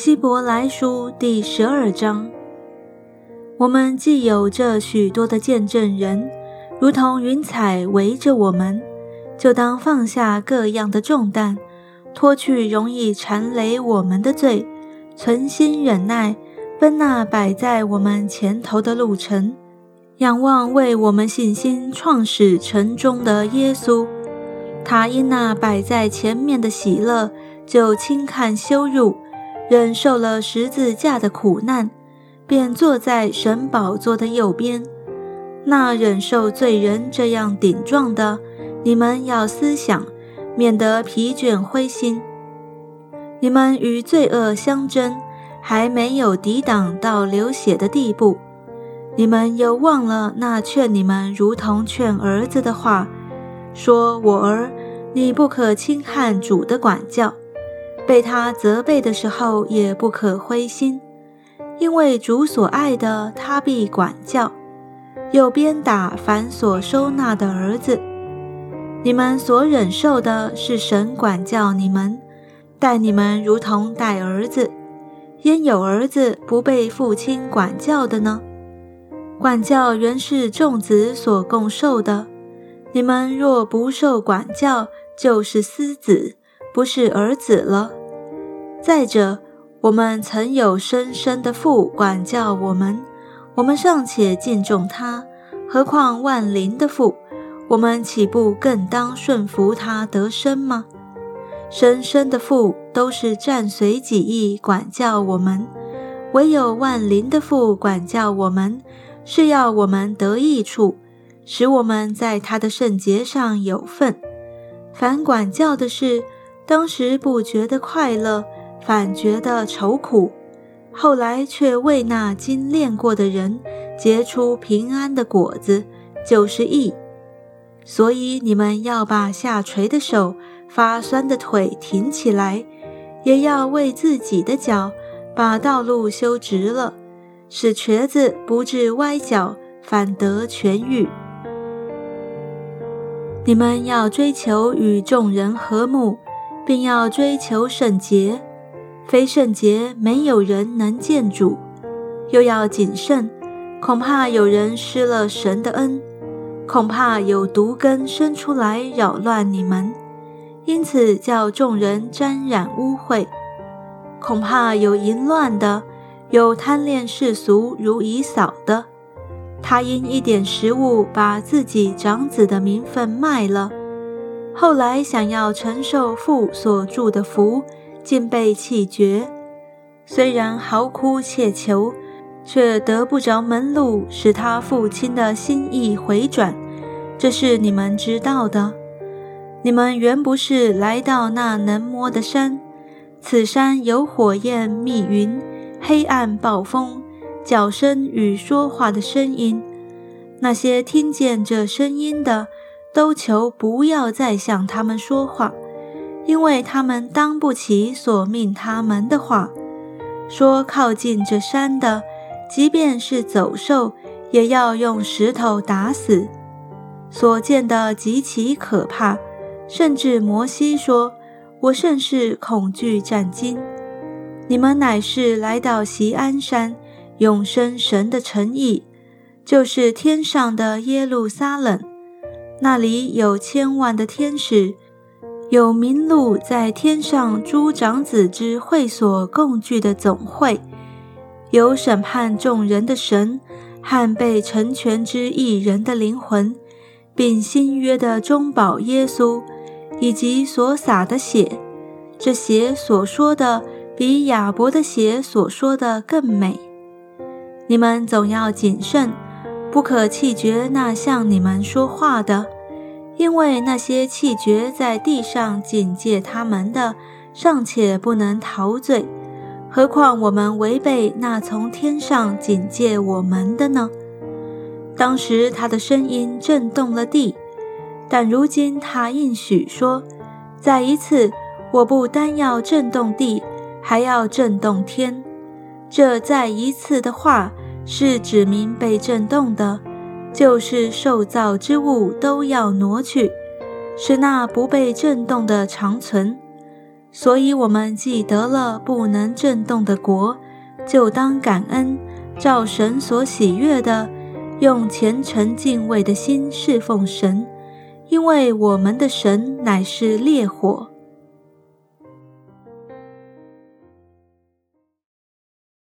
希伯来书第十二章，我们既有这许多的见证人，如同云彩围着我们，就当放下各样的重担，脱去容易缠累我们的罪，存心忍耐，奔那摆在我们前头的路程，仰望为我们信心创始成终的耶稣。他因那摆在前面的喜乐，就轻看羞辱。忍受了十字架的苦难，便坐在神宝座的右边。那忍受罪人这样顶撞的，你们要思想，免得疲倦灰心。你们与罪恶相争，还没有抵挡到流血的地步。你们又忘了那劝你们如同劝儿子的话，说：“我儿，你不可轻看主的管教。”被他责备的时候，也不可灰心，因为主所爱的，他必管教；又鞭打凡所收纳的儿子。你们所忍受的是神管教你们，待你们如同待儿子。焉有儿子不被父亲管教的呢？管教原是众子所共受的。你们若不受管教，就是私子，不是儿子了。再者，我们曾有深深的父管教我们，我们尚且敬重他，何况万灵的父？我们岂不更当顺服他得生吗？深深的父都是战随己意管教我们，唯有万灵的父管教我们，是要我们得益处，使我们在他的圣洁上有份。凡管教的事，当时不觉得快乐。反觉得愁苦，后来却为那经练过的人结出平安的果子，就是义。所以你们要把下垂的手、发酸的腿挺起来，也要为自己的脚把道路修直了，使瘸子不致歪脚，反得痊愈。你们要追求与众人和睦，并要追求圣洁。非圣洁，没有人能见主；又要谨慎，恐怕有人失了神的恩，恐怕有毒根生出来扰乱你们，因此叫众人沾染污秽；恐怕有淫乱的，有贪恋世俗如以扫的，他因一点食物把自己长子的名分卖了，后来想要承受父所祝的福。竟被气绝，虽然嚎哭切求，却得不着门路，使他父亲的心意回转。这是你们知道的。你们原不是来到那能摸的山，此山有火焰、密云、黑暗、暴风、叫声与说话的声音。那些听见这声音的，都求不要再向他们说话。因为他们当不起所命他们的话，说靠近这山的，即便是走兽，也要用石头打死。所见的极其可怕，甚至摩西说：“我甚是恐惧战惊。”你们乃是来到西安山，永生神的诚意，就是天上的耶路撒冷，那里有千万的天使。有名录在天上诸长子之会所共聚的总会，有审判众人的神和被成全之一人的灵魂，并新约的中保耶稣，以及所洒的血。这血所说的比亚伯的血所说的更美。你们总要谨慎，不可气绝那向你们说话的。因为那些气绝在地上警戒他们的，尚且不能陶醉，何况我们违背那从天上警戒我们的呢？当时他的声音震动了地，但如今他应许说：“再一次，我不单要震动地，还要震动天。”这再一次的话，是指明被震动的。就是受造之物都要挪去，使那不被震动的长存。所以，我们既得了不能震动的国，就当感恩，照神所喜悦的，用虔诚敬畏的心侍奉神，因为我们的神乃是烈火。